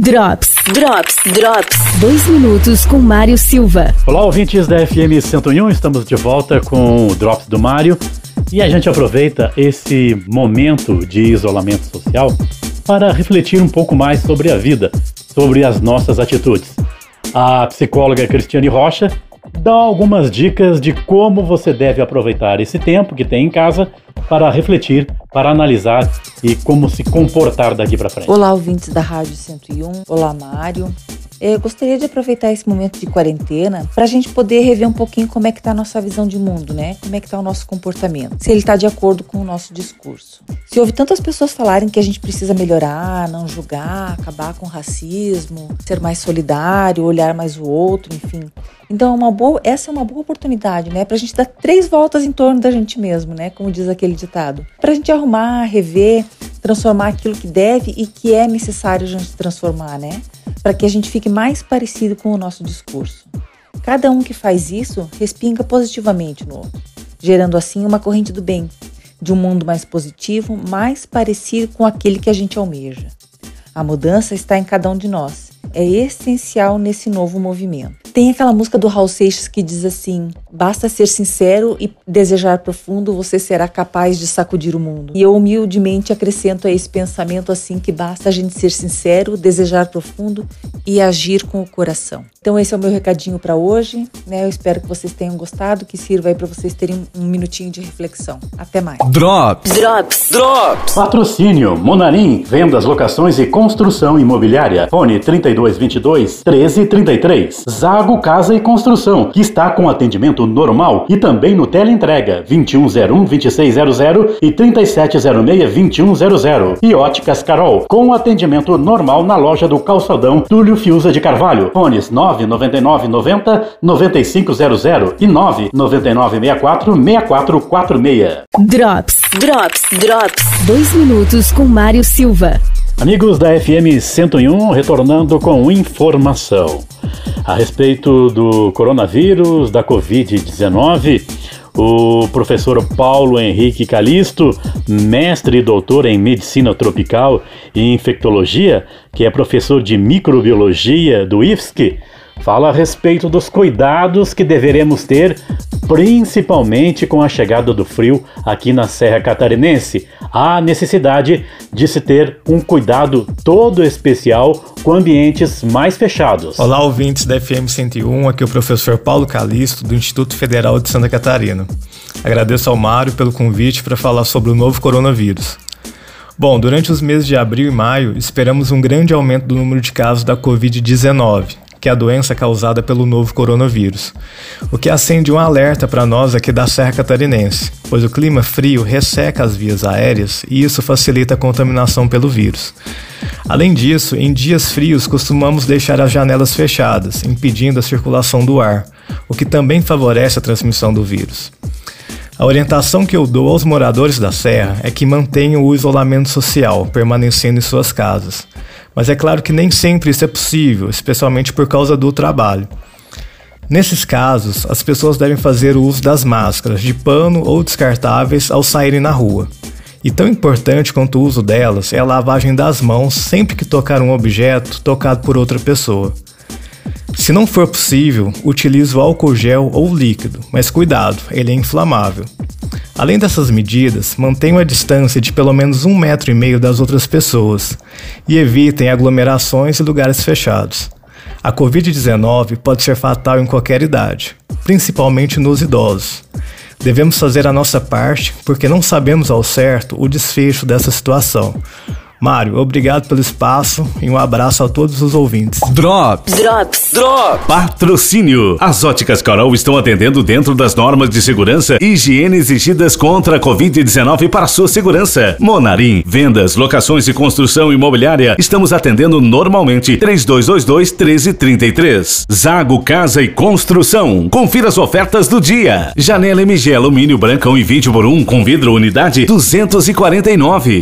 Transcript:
Drops, Drops, Drops. Dois minutos com Mário Silva. Olá, ouvintes da FM 101. Estamos de volta com o Drops do Mário. E a gente aproveita esse momento de isolamento social para refletir um pouco mais sobre a vida, sobre as nossas atitudes. A psicóloga Cristiane Rocha dá algumas dicas de como você deve aproveitar esse tempo que tem em casa para refletir, para analisar e como se comportar daqui para frente. Olá, ouvintes da Rádio 101. Olá, Mário. Eu gostaria de aproveitar esse momento de quarentena para a gente poder rever um pouquinho como é que está a nossa visão de mundo, né? Como é que está o nosso comportamento, se ele está de acordo com o nosso discurso. Se ouve tantas pessoas falarem que a gente precisa melhorar, não julgar, acabar com o racismo, ser mais solidário, olhar mais o outro, enfim. Então, é uma boa, essa é uma boa oportunidade, né? Para a gente dar três voltas em torno da gente mesmo, né? Como diz aquele ditado. Para a gente arrumar, rever, transformar aquilo que deve e que é necessário a gente transformar, né? Para que a gente fique mais parecido com o nosso discurso. Cada um que faz isso respinga positivamente no outro, gerando assim uma corrente do bem, de um mundo mais positivo, mais parecido com aquele que a gente almeja. A mudança está em cada um de nós. É essencial nesse novo movimento. Tem aquela música do Raul Seixas que diz assim: basta ser sincero e desejar profundo, você será capaz de sacudir o mundo. E eu humildemente acrescento a esse pensamento assim que basta a gente ser sincero, desejar profundo e agir com o coração. Então esse é o meu recadinho para hoje, né? Eu espero que vocês tenham gostado, que sirva aí para vocês terem um minutinho de reflexão. Até mais. Drops. Drops. Drops. Patrocínio Monarim, vendas, locações e construção imobiliária. Fone 3222 1333. Zago Casa e Construção, que está com atendimento normal e também no teleentrega 2101 2600 e 3706 2100. E Óticas Carol, com atendimento normal na loja do Calçadão Túlio Fiuza de Carvalho. Fones 9 999 90 9500 e 999 64 6446. Drops, Drops, Drops. Dois minutos com Mário Silva. Amigos da FM 101, retornando com informação. A respeito do coronavírus, da Covid-19, o professor Paulo Henrique Calisto, mestre e doutor em medicina tropical e infectologia, que é professor de microbiologia do IFSC, fala a respeito dos cuidados que deveremos ter, principalmente com a chegada do frio aqui na Serra Catarinense. Há necessidade de se ter um cuidado todo especial com ambientes mais fechados. Olá, ouvintes da FM 101, aqui é o professor Paulo Calisto, do Instituto Federal de Santa Catarina. Agradeço ao Mário pelo convite para falar sobre o novo coronavírus. Bom, durante os meses de abril e maio, esperamos um grande aumento do número de casos da Covid-19 que é a doença causada pelo novo coronavírus. O que acende um alerta para nós aqui da Serra Catarinense, pois o clima frio resseca as vias aéreas e isso facilita a contaminação pelo vírus. Além disso, em dias frios costumamos deixar as janelas fechadas, impedindo a circulação do ar, o que também favorece a transmissão do vírus. A orientação que eu dou aos moradores da Serra é que mantenham o isolamento social, permanecendo em suas casas. Mas é claro que nem sempre isso é possível, especialmente por causa do trabalho. Nesses casos, as pessoas devem fazer o uso das máscaras de pano ou descartáveis ao saírem na rua. E tão importante quanto o uso delas é a lavagem das mãos sempre que tocar um objeto tocado por outra pessoa. Se não for possível, utilize o álcool gel ou líquido, mas cuidado, ele é inflamável. Além dessas medidas, mantenham a distância de pelo menos um metro e meio das outras pessoas e evitem aglomerações e lugares fechados. A Covid-19 pode ser fatal em qualquer idade, principalmente nos idosos. Devemos fazer a nossa parte porque não sabemos ao certo o desfecho dessa situação. Mário, obrigado pelo espaço e um abraço a todos os ouvintes. Drops. Drops. Drops. Patrocínio. As óticas Carol estão atendendo dentro das normas de segurança e higiene exigidas contra a Covid-19 para sua segurança. Monarim. Vendas, locações e construção imobiliária. Estamos atendendo normalmente. 3222 1333. Zago Casa e Construção. Confira as ofertas do dia. Janela MG alumínio brancão e 20 por 1 com vidro unidade 249.